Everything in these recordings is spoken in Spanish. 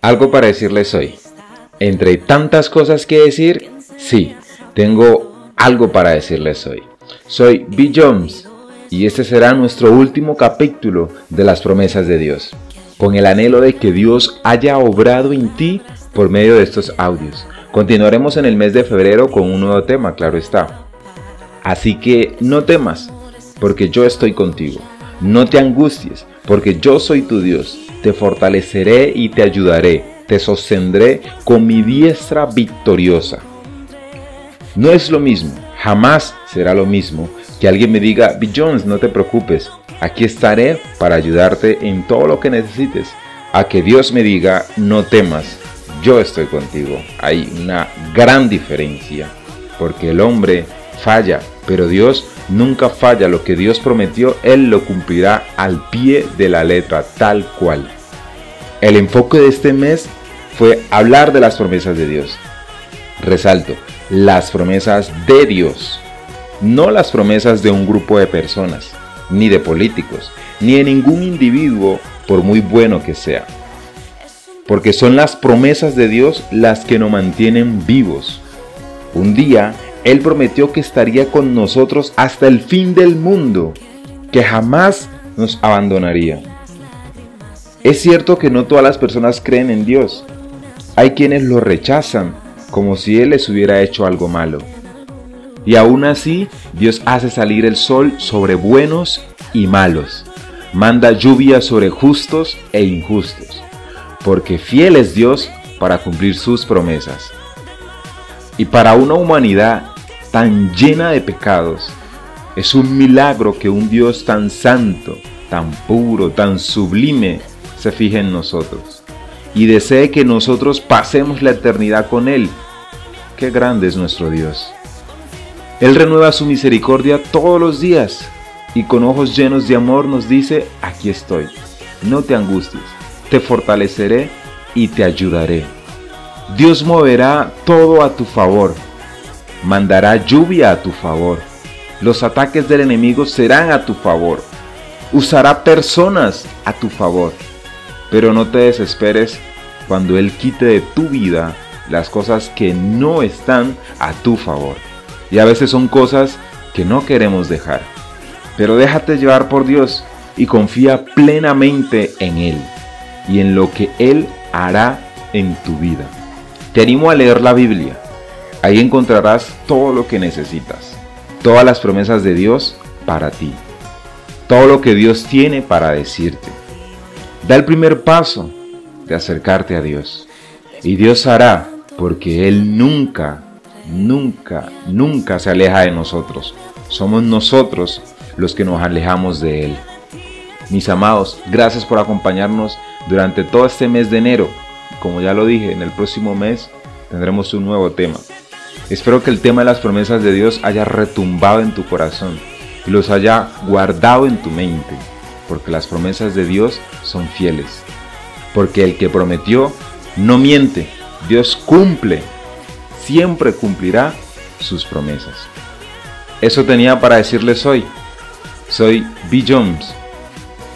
Algo para decirles hoy. Entre tantas cosas que decir, sí, tengo algo para decirles hoy. Soy B. Jones y este será nuestro último capítulo de las promesas de Dios, con el anhelo de que Dios haya obrado en ti por medio de estos audios. Continuaremos en el mes de febrero con un nuevo tema, claro está. Así que no temas, porque yo estoy contigo. No te angusties, porque yo soy tu Dios. Te fortaleceré y te ayudaré. Te sostendré con mi diestra victoriosa. No es lo mismo, jamás será lo mismo que alguien me diga, B. Jones, no te preocupes, aquí estaré para ayudarte en todo lo que necesites. A que Dios me diga, no temas, yo estoy contigo. Hay una gran diferencia, porque el hombre falla, pero Dios nunca falla. Lo que Dios prometió, Él lo cumplirá al pie de la letra, tal cual. El enfoque de este mes fue hablar de las promesas de Dios. Resalto, las promesas de Dios, no las promesas de un grupo de personas, ni de políticos, ni de ningún individuo, por muy bueno que sea. Porque son las promesas de Dios las que nos mantienen vivos. Un día Él prometió que estaría con nosotros hasta el fin del mundo, que jamás nos abandonaría. Es cierto que no todas las personas creen en Dios. Hay quienes lo rechazan como si Él les hubiera hecho algo malo. Y aún así, Dios hace salir el sol sobre buenos y malos. Manda lluvia sobre justos e injustos. Porque fiel es Dios para cumplir sus promesas. Y para una humanidad tan llena de pecados, es un milagro que un Dios tan santo, tan puro, tan sublime, se fije en nosotros y desee que nosotros pasemos la eternidad con Él. Qué grande es nuestro Dios. Él renueva su misericordia todos los días y con ojos llenos de amor nos dice, aquí estoy, no te angusties, te fortaleceré y te ayudaré. Dios moverá todo a tu favor, mandará lluvia a tu favor, los ataques del enemigo serán a tu favor, usará personas a tu favor, pero no te desesperes cuando Él quite de tu vida las cosas que no están a tu favor. Y a veces son cosas que no queremos dejar. Pero déjate llevar por Dios y confía plenamente en Él y en lo que Él hará en tu vida. Te animo a leer la Biblia. Ahí encontrarás todo lo que necesitas. Todas las promesas de Dios para ti. Todo lo que Dios tiene para decirte. Da el primer paso de acercarte a Dios. Y Dios hará porque Él nunca, nunca, nunca se aleja de nosotros. Somos nosotros los que nos alejamos de Él. Mis amados, gracias por acompañarnos durante todo este mes de enero. Como ya lo dije, en el próximo mes tendremos un nuevo tema. Espero que el tema de las promesas de Dios haya retumbado en tu corazón y los haya guardado en tu mente, porque las promesas de Dios son fieles. Porque el que prometió no miente, Dios cumple, siempre cumplirá sus promesas. Eso tenía para decirles hoy. Soy B. Jones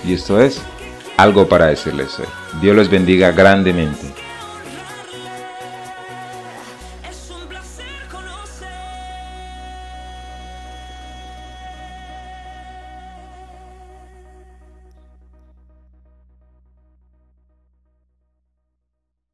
y esto es algo para decirles hoy. Dios los bendiga grandemente.